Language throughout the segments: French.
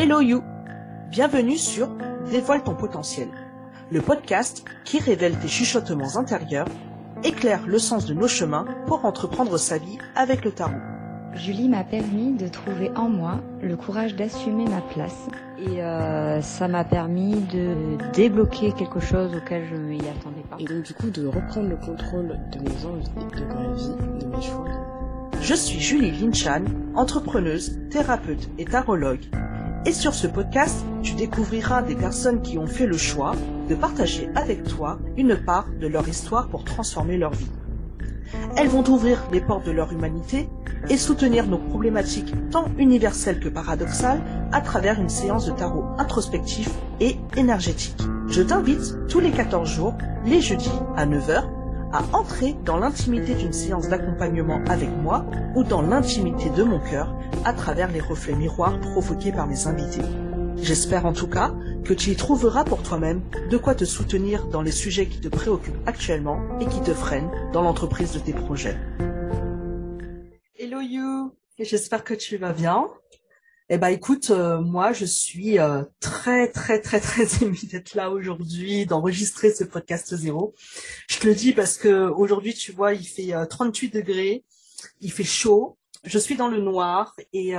Hello You Bienvenue sur Dévoile ton potentiel, le podcast qui révèle tes chuchotements intérieurs, éclaire le sens de nos chemins pour entreprendre sa vie avec le tarot. Julie m'a permis de trouver en moi le courage d'assumer ma place et euh, ça m'a permis de débloquer quelque chose auquel je ne m'y attendais pas. Et donc du coup de reprendre le contrôle de mes envies, de ma vie, de mes choix. Je suis Julie Linchan, entrepreneuse, thérapeute et tarologue. Et sur ce podcast, tu découvriras des personnes qui ont fait le choix de partager avec toi une part de leur histoire pour transformer leur vie. Elles vont ouvrir les portes de leur humanité et soutenir nos problématiques tant universelles que paradoxales à travers une séance de tarot introspectif et énergétique. Je t'invite tous les 14 jours, les jeudis à 9h, à entrer dans l'intimité d'une séance d'accompagnement avec moi ou dans l'intimité de mon cœur à travers les reflets miroirs provoqués par mes invités. J'espère en tout cas que tu y trouveras pour toi-même de quoi te soutenir dans les sujets qui te préoccupent actuellement et qui te freinent dans l'entreprise de tes projets. Hello you, j'espère que tu vas bien. Eh ben écoute, euh, moi je suis euh, très très très très émue d'être là aujourd'hui, d'enregistrer ce podcast zéro. Je te le dis parce que aujourd'hui tu vois il fait 38 euh, degrés, il fait chaud, je suis dans le noir et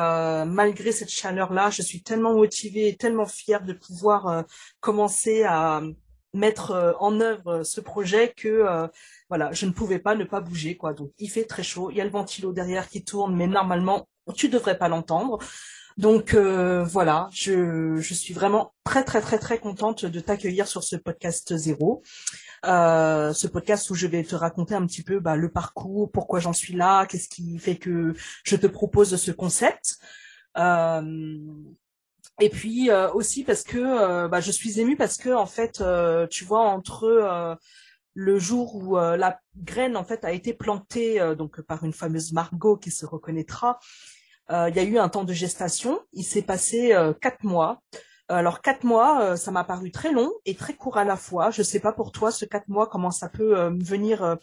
malgré cette chaleur là, je suis tellement motivée et tellement fière de pouvoir commencer à mettre en œuvre ce projet que voilà, je ne pouvais pas ne pas bouger quoi. Donc il fait très chaud, il y a le ventilo derrière qui tourne mais normalement tu devrais pas l'entendre. Donc euh, voilà, je, suis vraiment très très très très contente de t'accueillir sur ce podcast zéro. Euh, ce podcast où je vais te raconter un petit peu bah, le parcours, pourquoi j'en suis là, qu'est-ce qui fait que je te propose ce concept. Euh, et puis aussi parce que bah, je suis émue parce que en fait, tu vois, entre le jour où la graine en fait a été plantée donc par une fameuse Margot qui se reconnaîtra il y a eu un temps de gestation. Il s'est passé euh, quatre mois. Alors quatre mois, euh, ça m'a paru très long et très court à la fois. Je sais pas pour toi ce quatre mois comment ça peut venir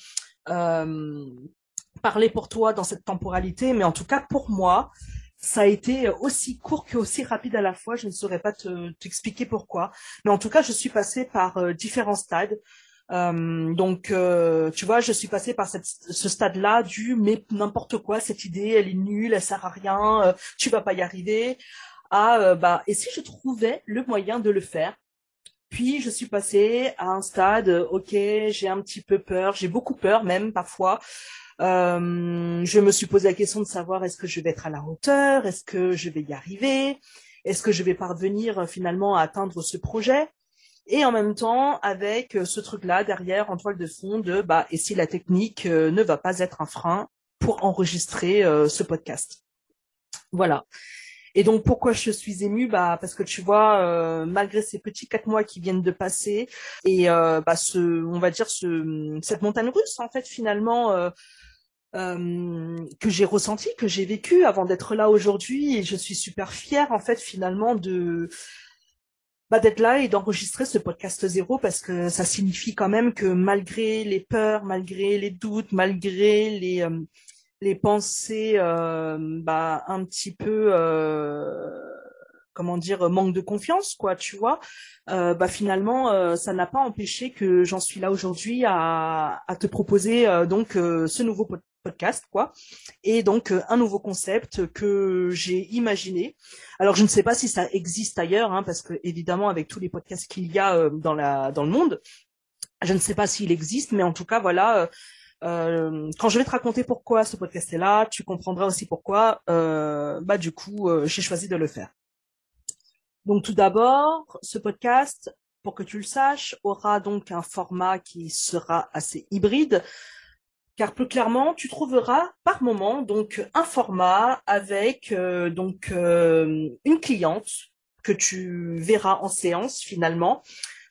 parler pour toi dans cette temporalité, mais en tout cas pour moi, ça a été aussi court que aussi rapide à la fois. Je ne saurais pas t'expliquer pourquoi, mais en tout cas, je suis passée par différents stades. Euh, donc, euh, tu vois, je suis passée par cette, ce stade-là du mais n'importe quoi, cette idée, elle est nulle, elle sert à rien, euh, tu vas pas y arriver. À bah, et si je trouvais le moyen de le faire? Puis je suis passée à un stade, ok, j'ai un petit peu peur, j'ai beaucoup peur même parfois. je me suis posé la question de savoir est-ce que je vais être à la hauteur, est-ce que je vais y arriver, est-ce que je vais parvenir finalement à atteindre ce projet? Et en même temps avec euh, ce truc-là derrière en toile de fond de bah et si la technique euh, ne va pas être un frein pour enregistrer euh, ce podcast. Voilà. Et donc pourquoi je suis émue? Bah parce que tu vois malgré ces petits quatre mois qui viennent de passer et bah ce on va dire ce cette montagne russe en fait finalement que j'ai ressenti, que j'ai vécu avant d'être là aujourd'hui et je suis super fière en fait finalement de bah, d'être là et d'enregistrer ce podcast zéro parce que ça signifie quand même que malgré les peurs, malgré les doutes, malgré les euh, les pensées euh, bah, un petit peu euh, comment dire manque de confiance quoi tu vois bah finalement ça n'a pas empêché que j'en suis là aujourd'hui à, à te proposer donc ce nouveau podcast quoi. Et donc euh, un nouveau concept que j'ai imaginé. Alors je ne sais pas si ça existe ailleurs, hein, parce que évidemment avec tous les podcasts qu'il y a euh, dans la dans le monde, je ne sais pas s'il existe, mais en tout cas voilà. Euh, quand je vais te raconter pourquoi ce podcast est là, tu comprendras aussi pourquoi. bah du coup, j'ai choisi de le faire. Donc tout d'abord, ce podcast, pour que tu le saches, aura donc un format qui sera assez hybride car plus clairement, tu trouveras par moment donc un format avec euh, donc euh, une cliente que tu verras en séance finalement,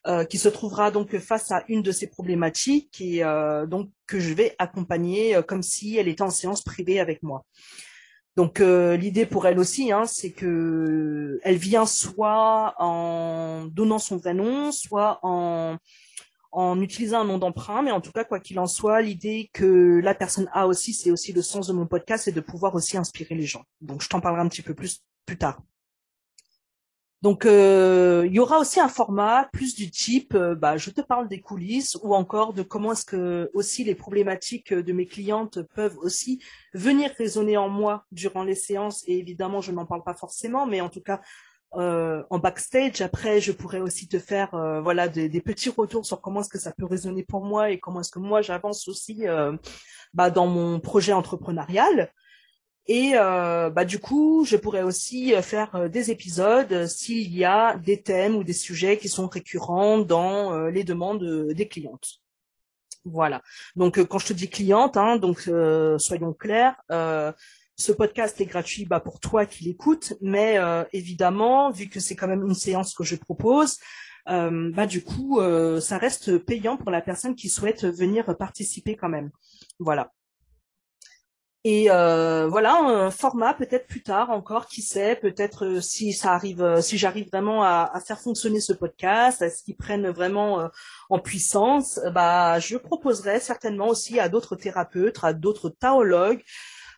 euh, qui se trouvera donc face à une de ces problématiques et donc que je vais accompagner comme si elle était en séance privée avec moi. Donc l'idée pour elle aussi, hein, c'est que elle vient soit en donnant son vrai nom, soit en en utilisant un nom d'emprunt, mais en tout cas, quoi qu'il en soit, l'idée que la personne a aussi, c'est aussi le sens de mon podcast, c'est de pouvoir aussi inspirer les gens. Donc, je t'en parlerai un petit peu plus plus tard. Donc, euh, il y aura aussi un format plus du type, euh, bah, je te parle des coulisses ou encore de comment est-ce que aussi les problématiques de mes clientes peuvent aussi venir résonner en moi durant les séances. Et évidemment, je n'en parle pas forcément, mais en tout cas, euh, en backstage. Après, je pourrais aussi te faire voilà des, petits retours sur comment est-ce que ça peut résonner pour moi et comment est-ce que moi j'avance aussi bah, dans mon projet entrepreneurial. Et euh, bah, du coup, je pourrais aussi euh, faire euh, des épisodes s'il y a des thèmes ou des sujets qui sont récurrents dans les demandes des clientes. Voilà. Donc, quand je te dis cliente, hein, donc soyons clairs, ce podcast est gratuit bah, pour toi qui l'écoutes, mais évidemment, vu que c'est quand même une séance que je propose, bah du coup, ça reste payant pour la personne qui souhaite venir participer quand même. Voilà. Et euh, voilà, un format peut-être plus tard encore, qui sait, peut-être euh, si ça arrive, euh, si j'arrive vraiment à, faire fonctionner ce podcast, à ce qu'il prenne vraiment en puissance, bah je proposerai certainement aussi à d'autres thérapeutes, à d'autres taologues,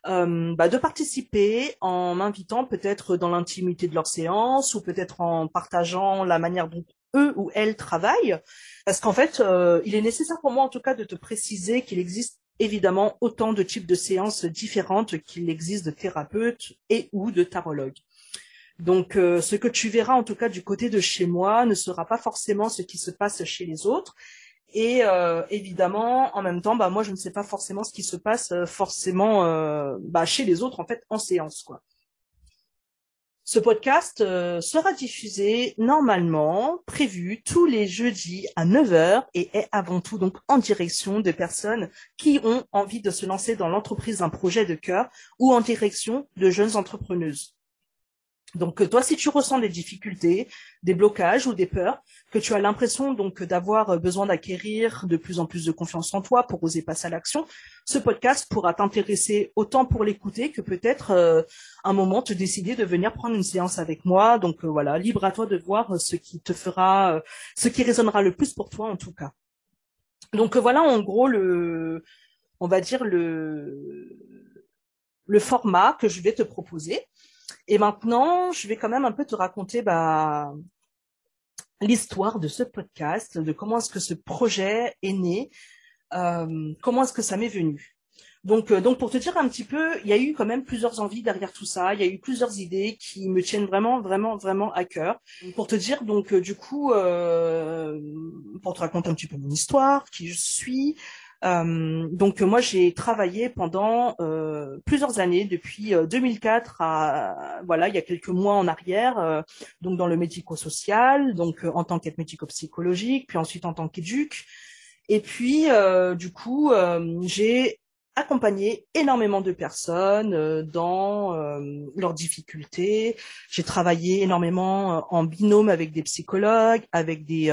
bah, de participer en m'invitant peut-être dans l'intimité de leur séance ou peut-être en partageant la manière dont eux ou elles travaillent. Parce qu'en fait, il est nécessaire pour moi en tout cas de te préciser qu'il existe évidemment autant de types de séances différentes qu'il existe de thérapeutes et ou de tarologues. Donc, euh, ce que tu verras en tout cas du côté de chez moi ne sera pas forcément ce qui se passe chez les autres. Et euh, évidemment, en même temps, bah moi je ne sais pas forcément ce qui se passe euh, forcément bah, chez les autres en fait en séance quoi. Ce podcast euh, sera diffusé normalement, prévu tous les jeudis à 9h et est avant tout donc en direction de personnes qui ont envie de se lancer dans l'entreprise d'un projet de cœur ou en direction de jeunes entrepreneuses. Donc euh, toi, si tu ressens des difficultés, des blocages ou des peurs, que tu as l'impression d'avoir euh, besoin d'acquérir de plus en plus de confiance en toi pour oser passer à l'action, ce podcast pourra t'intéresser autant pour l'écouter que peut-être euh, un moment te décider de venir prendre une séance avec moi. Donc voilà, libre à toi de voir ce qui te fera, ce qui résonnera le plus pour toi en tout cas. Donc voilà en gros le, on va dire le format que je vais te proposer. Et maintenant, je vais quand même un peu te raconter bah, l'histoire de ce podcast, de comment est-ce que ce projet est né, euh, comment est-ce que ça m'est venu. Donc, euh, donc pour te dire un petit peu, il y a eu quand même plusieurs envies derrière tout ça. Il y a eu plusieurs idées qui me tiennent vraiment, vraiment, vraiment à cœur. Pour te dire, donc, euh, du coup, pour te raconter un petit peu mon histoire, qui je suis, donc moi j'ai travaillé pendant euh, plusieurs années depuis 2004 euh, à voilà il y a quelques mois en arrière donc dans le médico-social donc en tant qu'aide médico-psychologique puis ensuite en tant qu'éduc et puis du coup j'ai accompagné énormément de personnes dans leurs difficultés. J'ai travaillé énormément en binôme avec des psychologues, avec des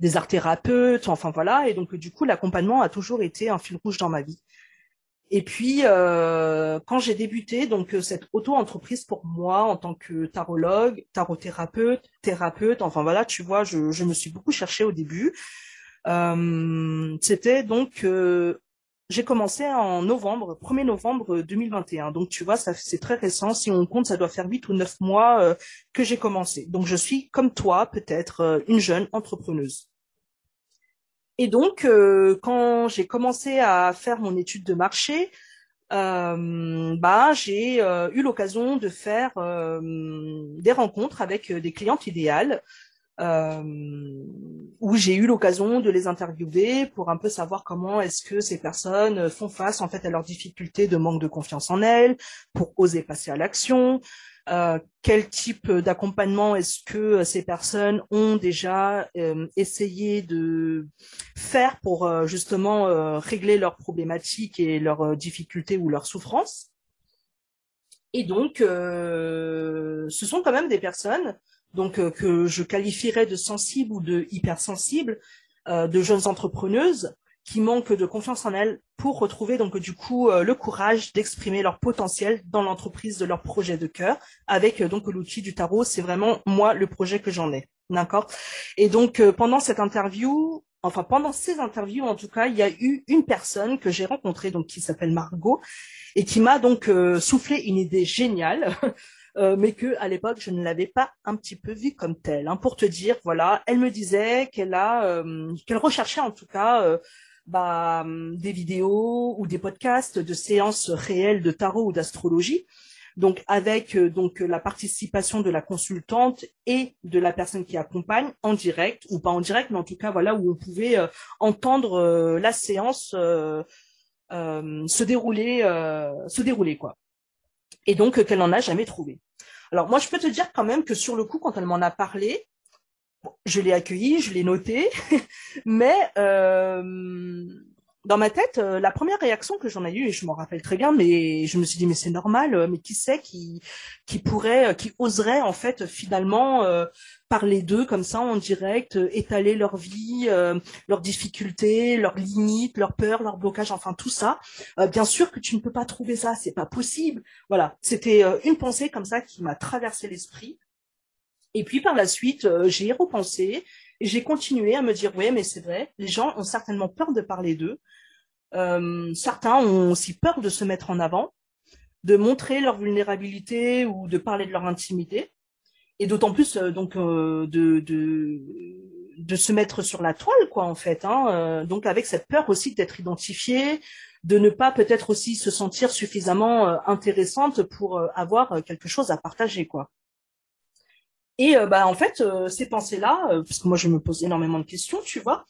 des art thérapeutes, enfin voilà. Et donc du coup, l'accompagnement a toujours été un fil rouge dans ma vie. Et puis euh, quand j'ai débuté donc euh, cette auto-entreprise pour moi en tant que tarologue, tarothérapeute, thérapeute, enfin voilà, tu vois, je, me suis beaucoup cherchée au début. Euh, c'était donc j'ai commencé en novembre, 1er novembre 2021. Donc tu vois, c'est très récent. Si on compte, ça doit faire 8 ou 9 mois euh, que j'ai commencé. Donc je suis comme toi, peut-être euh, une jeune entrepreneuse. Et donc euh, quand j'ai commencé à faire mon étude de marché, bah j'ai eu l'occasion de faire des rencontres avec des clientes idéales euh, où j'ai eu l'occasion de les interviewer pour un peu savoir comment est-ce que ces personnes font face en fait à leurs difficultés de manque de confiance en elles, pour oser passer à l'action. Euh, quel type d'accompagnement est-ce que ces personnes ont déjà euh, essayé de faire pour euh, justement euh, régler leurs problématiques et leurs difficultés ou leurs souffrances? Et donc, ce sont quand même des personnes donc euh, que je qualifierais de sensible ou de hypersensible, euh, de jeunes entrepreneuses qui manquent de confiance en elles pour retrouver donc du coup euh, le courage d'exprimer leur potentiel dans l'entreprise de leur projet de cœur avec donc l'outil du tarot. C'est vraiment moi le projet que j'en ai. D'accord? Et donc pendant cette interview, enfin pendant ces interviews en tout cas, il y a eu une personne que j'ai rencontrée donc qui s'appelle Margot et qui m'a donc soufflé une idée géniale euh, mais que à l'époque je ne l'avais pas un petit peu vue comme telle. Hein, pour te dire, voilà, elle me disait qu'elle a, euh, qu'elle recherchait en tout cas euh, bah, des vidéos ou des podcasts de séances réelles de tarot ou d'astrologie. Donc avec donc la participation de la consultante et de la personne qui accompagne en direct ou pas en direct, mais en tout cas voilà où on pouvait entendre la séance se dérouler se dérouler quoi et donc qu'elle n'en a jamais trouvé. Alors moi, je peux te dire quand même que sur le coup, quand elle m'en a parlé, je l'ai accueilli, je l'ai noté, mais euh, dans ma tête, euh, la première réaction que j'en ai eue, et je m'en rappelle très bien, mais je me suis dit mais c'est normal, euh, mais qui sait qui qui pourrait, euh, qui oserait en fait finalement parler d'eux comme ça en direct, étaler leur vie, leurs difficultés, leurs limites, leurs peurs, leurs blocages, enfin tout ça. bien sûr que tu ne peux pas trouver ça, c'est pas possible. Voilà, c'était une pensée comme ça qui m'a traversé l'esprit. Et puis par la suite, j'ai repensé et j'ai continué à me dire, oui, mais c'est vrai, les gens ont certainement peur de parler d'eux. Euh, certains ont aussi peur de se mettre en avant, de montrer leur vulnérabilité ou de parler de leur intimité. Et d'autant plus euh, donc euh, de, de, de se mettre sur la toile, quoi, en fait. Hein, donc avec cette peur aussi d'être identifiée, de ne pas peut-être aussi se sentir suffisamment intéressante pour avoir quelque chose à partager, quoi. Et euh, bah en fait, euh, ces pensées-là, euh, parce que moi je me pose énormément de questions, tu vois,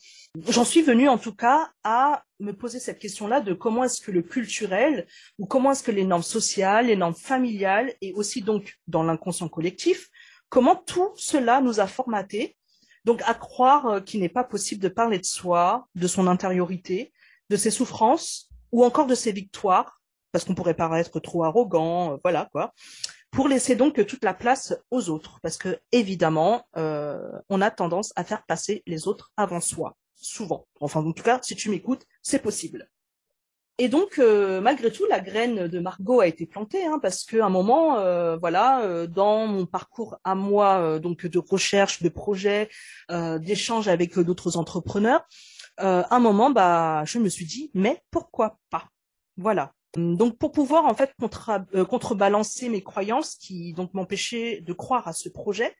j'en suis venue en tout cas à me poser cette question-là de comment est-ce que le culturel ou comment est-ce que les normes sociales, les normes familiales et aussi donc dans l'inconscient collectif, comment tout cela nous a formatés, donc à croire qu'il n'est pas possible de parler de soi, de son intériorité, de ses souffrances ou encore de ses victoires, parce qu'on pourrait paraître trop arrogant, voilà quoi pour laisser donc toute la place aux autres, parce que évidemment, euh, on a tendance à faire passer les autres avant soi, souvent. Enfin, en tout cas, si tu m'écoutes, c'est possible. Et donc, euh, malgré tout, la graine de Margot a été plantée, hein, parce qu'à un moment, euh, voilà, dans mon parcours à moi, donc de recherche, de projet, d'échange avec d'autres entrepreneurs, à un moment, bah, je me suis dit, mais pourquoi pas? Voilà. Donc pour pouvoir en fait euh, contrebalancer mes croyances qui donc m'empêchaient de croire à ce projet,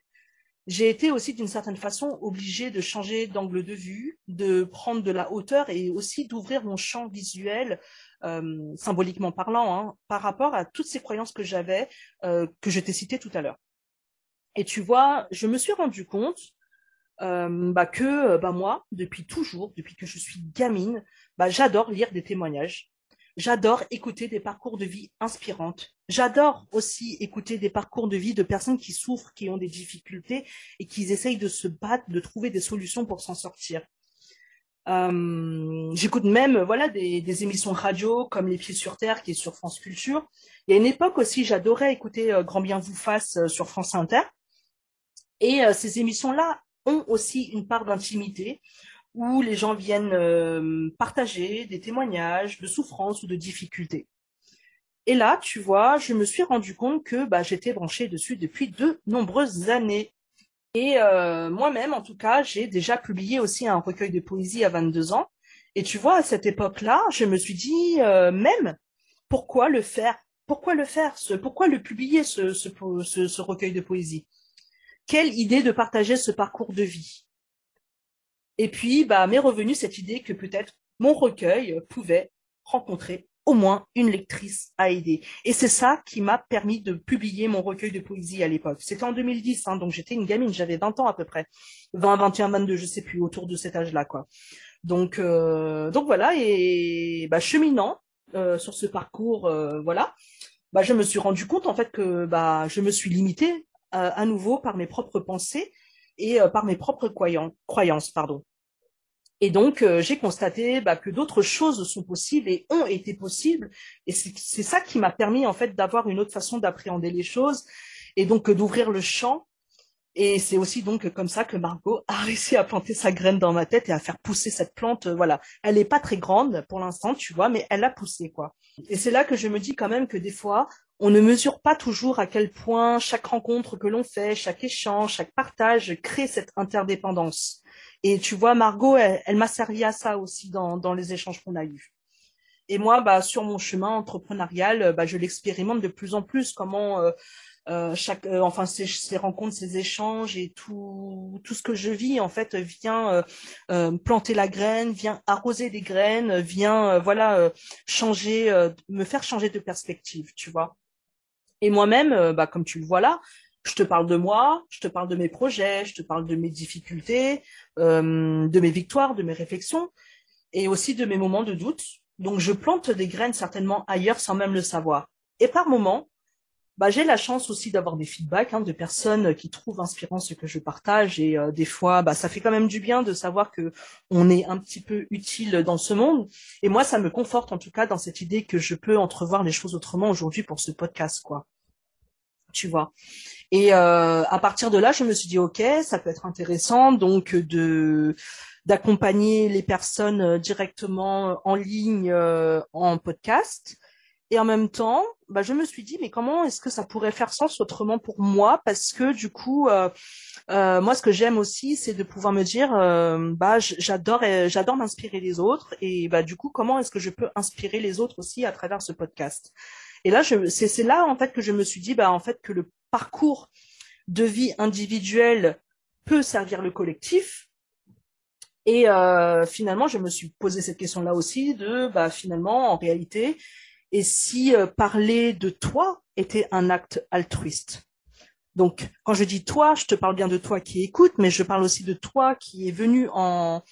j'ai été aussi d'une certaine façon obligée de changer d'angle de vue, de prendre de la hauteur et aussi d'ouvrir mon champ visuel, euh, symboliquement parlant, hein, par rapport à toutes ces croyances que j'avais, euh, que je t'ai citées tout à l'heure. Et tu vois, je me suis rendu compte bah, que bah, moi, depuis toujours, depuis que je suis gamine, bah, j'adore lire des témoignages. J'adore écouter des parcours de vie inspirantes. J'adore aussi écouter des parcours de vie de personnes qui souffrent, qui ont des difficultés et qui essayent de se battre, de trouver des solutions pour s'en sortir. Euh, j'écoute même voilà des, émissions radio comme Les Pieds sur Terre qui est sur France Culture. Il y a une époque aussi, j'adorais écouter euh, Grand Bien vous fasse euh, sur France Inter. Et ces émissions-là ont aussi une part d'intimité où les gens viennent euh, partager des témoignages de souffrance ou de difficultés. Et là, tu vois, je me suis rendu compte que bah, j'étais branchée dessus depuis de nombreuses années. Et euh, moi-même, en tout cas, j'ai déjà publié aussi un recueil de poésie à 22 ans. Et tu vois, à cette époque-là, je me suis dit, euh, même, pourquoi le faire? Pourquoi le faire ce, Pourquoi le publier, ce, ce, ce recueil de poésie? Quelle idée de partager ce parcours de vie? Et puis, bah, m'est revenue cette idée que peut-être mon recueil pouvait rencontrer au moins une lectrice à aider. Et c'est ça qui m'a permis de publier mon recueil de poésie à l'époque. C'était en 2010, hein, donc j'étais une gamine, j'avais 20 ans à peu près. 20, 21, 22, je sais plus, autour de cet âge-là, quoi. Donc, euh, donc voilà, et bah, cheminant euh, sur ce parcours, euh, voilà, bah, je me suis rendu compte en fait que bah, je me suis limitée à nouveau par mes propres pensées et par mes propres croyances, pardon. Et donc, euh, j'ai constaté bah, que d'autres choses sont possibles et ont été possibles. Et c'est ça qui m'a permis, en fait, d'avoir une autre façon d'appréhender les choses et donc euh, d'ouvrir le champ. Et c'est aussi donc comme ça que Margot a réussi à planter sa graine dans ma tête et à faire pousser cette plante. Euh, voilà, elle n'est pas très grande pour l'instant, tu vois, mais elle a poussé, quoi. Et c'est là que je me dis quand même que des fois, on ne mesure pas toujours à quel point chaque rencontre que l'on fait, chaque échange, chaque partage crée cette interdépendance. Et tu vois, Margot, elle, m'a servi à ça aussi dans, les échanges qu'on a eus. Et moi, bah, sur mon chemin entrepreneurial, bah, je l'expérimente de plus en plus. Comment euh, euh, chaque, euh, enfin ces, rencontres, ces échanges et tout, tout ce que je vis en fait vient euh, planter la graine, vient arroser des graines, vient voilà changer, me faire changer de perspective, tu vois. Et moi-même, bah, comme tu le vois là, je te parle de moi, je te parle de mes projets, je te parle de mes difficultés, de mes victoires, de mes réflexions, et aussi de mes moments de doute. Donc je plante des graines certainement ailleurs sans même le savoir. Et par moments, bah, j'ai la chance aussi d'avoir des feedbacks hein, de personnes qui trouvent inspirant ce que je partage et euh, des fois bah, ça fait quand même du bien de savoir que on est un petit peu utile dans ce monde et moi ça me conforte en tout cas dans cette idée que je peux entrevoir les choses autrement aujourd'hui pour ce podcast quoi tu vois. Et euh, à partir de là je me suis dit ok ça peut être intéressant donc de d'accompagner les personnes euh, directement en ligne en podcast. Et en même temps, bah, je me suis dit, mais comment est-ce que ça pourrait faire sens autrement pour moi? Parce que du coup, euh, euh, moi, ce que j'aime aussi, c'est de pouvoir me dire, euh, bah, j'adore, j'adore m'inspirer des autres. Et bah, du coup, comment est-ce que je peux inspirer les autres aussi à travers ce podcast? Et là, c'est là en fait que je me suis dit, bah, en fait, que le parcours de vie individuelle peut servir le collectif. Et finalement, je me suis posé cette question-là aussi de, bah, finalement, en réalité et si euh, parler de toi était un acte altruiste? Donc, quand je dis toi, je te parle bien de toi qui écoute, mais je parle aussi de toi qui est venu en,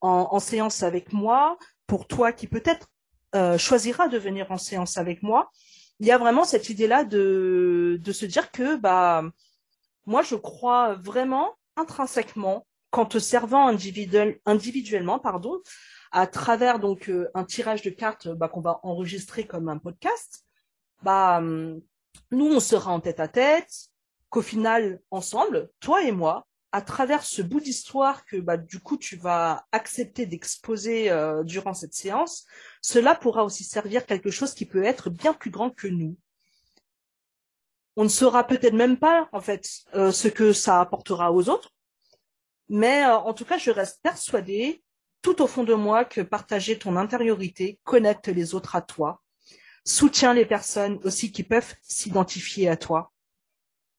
en, séance avec moi, pour toi qui peut-être euh, choisira de venir en séance avec moi. Il y a vraiment cette idée-là de, de se dire que bah moi je crois vraiment intrinsèquement qu'en te servant individuel, individuellement, pardon, à travers donc euh, un tirage de cartes bah, qu'on va enregistrer comme un podcast, bah nous on sera en tête à tête, qu'au final ensemble, toi et moi, à travers ce bout d'histoire que bah du coup tu vas accepter d'exposer euh, durant cette séance, cela pourra aussi servir quelque chose qui peut être bien plus grand que nous. On ne saura peut-être même pas en fait euh, ce que ça apportera aux autres, mais en tout cas je reste persuadée tout au fond de moi que partager ton intériorité connecte les autres à toi, soutient les personnes aussi qui peuvent s'identifier à toi.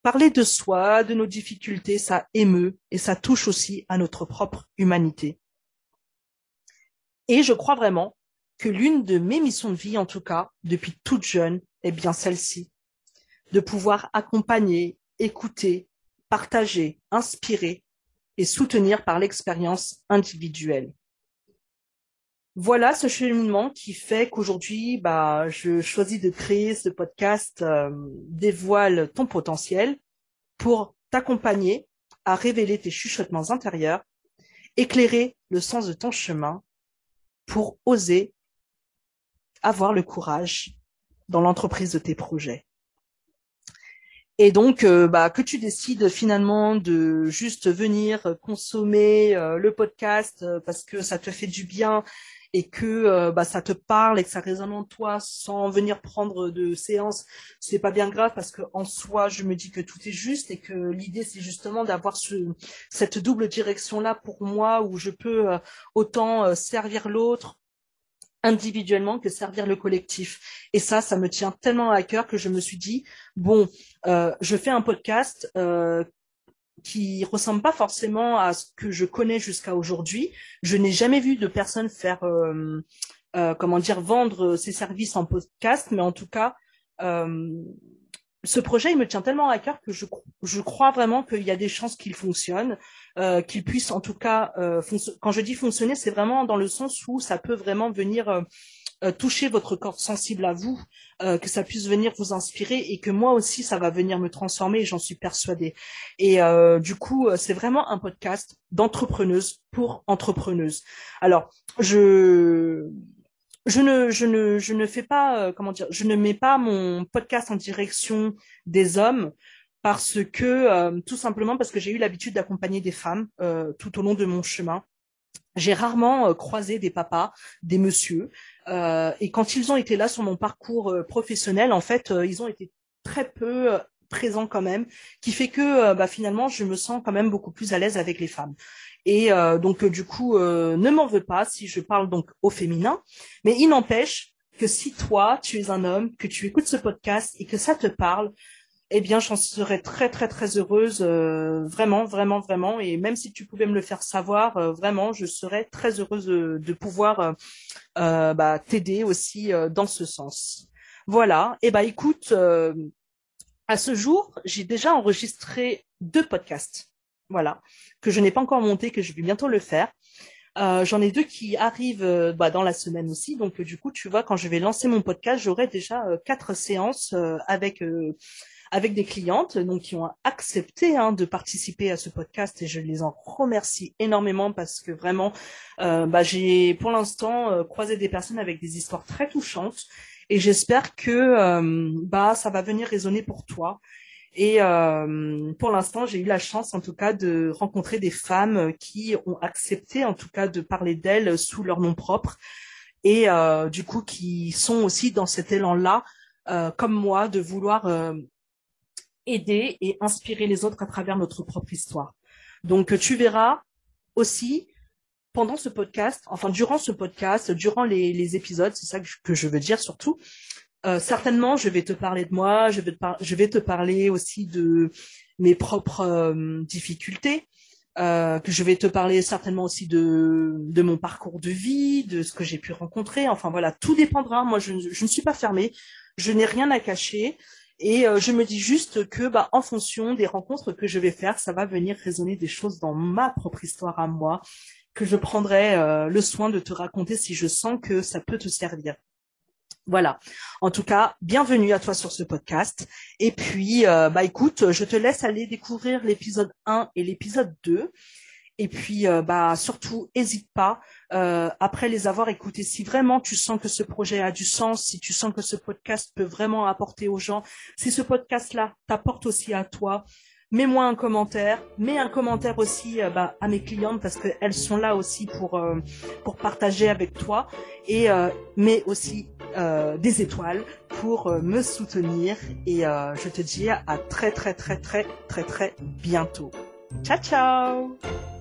Parler de soi, de nos difficultés, ça émeut et ça touche aussi à notre propre humanité. Et je crois vraiment que l'une de mes missions de vie, en tout cas, depuis toute jeune, est bien celle-ci. De pouvoir accompagner, écouter, partager, inspirer et soutenir par l'expérience individuelle voilà ce cheminement qui fait qu'aujourd'hui, bah, je choisis de créer ce podcast euh, Dévoile ton potentiel pour t'accompagner à révéler tes chuchotements intérieurs, éclairer le sens de ton chemin pour oser avoir le courage dans l'entreprise de tes projets. Et donc, euh, bah, que tu décides finalement de juste venir consommer euh, le podcast parce que ça te fait du bien et que euh, bah, ça te parle et que ça résonne en toi sans venir prendre de séance, c'est pas bien grave parce que en soi, je me dis que tout est juste et que l'idée c'est justement d'avoir ce, cette double direction là pour moi où je peux euh, autant euh, servir l'autre individuellement que servir le collectif. Et ça, ça me tient tellement à cœur que je me suis dit, bon, je fais un podcast qui ressemble pas forcément à ce que je connais jusqu'à aujourd'hui. Je n'ai jamais vu de personne faire, euh, euh, comment dire, vendre ses services en podcast, mais en tout cas, euh, ce projet, il me tient tellement à cœur que je, je crois vraiment qu'il y a des chances qu'il fonctionne, euh, qu'il puisse en tout cas, euh, quand je dis fonctionner, c'est vraiment dans le sens où ça peut vraiment venir euh, euh, toucher votre corps sensible à vous, que ça puisse venir vous inspirer et que moi aussi ça va venir me transformer, j'en suis persuadée. Et du coup, c'est vraiment un podcast d'entrepreneuse pour entrepreneuse. Alors, je je ne, je ne, je ne fais pas, comment dire, je ne mets pas mon podcast en direction des hommes parce que, tout simplement parce que j'ai eu l'habitude d'accompagner des femmes tout au long de mon chemin. J'ai rarement croisé des papas, des messieurs euh, et quand ils ont été là sur mon parcours euh, professionnel, en fait, euh, ils ont été très peu présents quand même, qui fait que bah, finalement, je me sens quand même beaucoup plus à l'aise avec les femmes. Et donc, du coup, ne m'en veux pas si je parle donc au féminin, mais il n'empêche que si toi, tu es un homme, que tu écoutes ce podcast et que ça te parle, eh bien, j'en serais très, très, très heureuse, euh, vraiment, vraiment, vraiment. Et même si tu pouvais me le faire savoir, euh, vraiment, je serais très heureuse de, pouvoir euh, bah, t'aider aussi dans ce sens. Voilà. Et eh ben, écoute, à ce jour, j'ai déjà enregistré deux podcasts. Voilà, que je n'ai pas encore monté, que je vais bientôt le faire. J'en ai deux qui arrivent bah, dans la semaine aussi. Donc, du coup, tu vois, quand je vais lancer mon podcast, j'aurai déjà quatre séances avec avec des clientes donc qui ont accepté hein, de participer à ce podcast et je les en remercie énormément parce que vraiment euh, bah, j'ai pour l'instant euh, croisé des personnes avec des histoires très touchantes et j'espère que euh, bah ça va venir résonner pour toi et pour l'instant, j'ai eu la chance, en tout cas, de rencontrer des femmes qui ont accepté, en tout cas, de parler d'elles sous leur nom propre, et du coup, qui sont aussi dans cet élan-là, comme moi, de vouloir aider et inspirer les autres à travers notre propre histoire. Donc tu verras aussi pendant ce podcast, enfin durant ce podcast, durant les, épisodes, c'est ça que je, veux dire surtout, euh, certainement je vais te parler de moi, je vais te, parler aussi de mes propres euh, difficultés, euh, que je vais te parler certainement aussi de, mon parcours de vie, de ce que j'ai pu rencontrer. Enfin voilà, tout dépendra. Moi, je, ne suis pas fermée, je n'ai rien à cacher. Et je me dis juste que, bah, en fonction des rencontres que je vais faire, ça va venir résonner des choses dans ma propre histoire à moi que je prendrai euh, le soin de te raconter si je sens que ça peut te servir. Voilà. En tout cas, bienvenue à toi sur ce podcast. Et puis, euh, bah écoute, je te laisse aller découvrir l'épisode 1 et l'épisode 2. Et puis, euh, bah, surtout, n'hésite pas, après les avoir écoutés, si vraiment tu sens que ce projet a du sens, si tu sens que ce podcast peut vraiment apporter aux gens, si ce podcast-là t'apporte aussi à toi, mets-moi un commentaire, mets un commentaire aussi euh, bah, à mes clientes parce qu'elles sont là aussi pour, pour partager avec toi, et mets aussi des étoiles pour me soutenir. Et je te dis à très très très très très très bientôt. Ciao ciao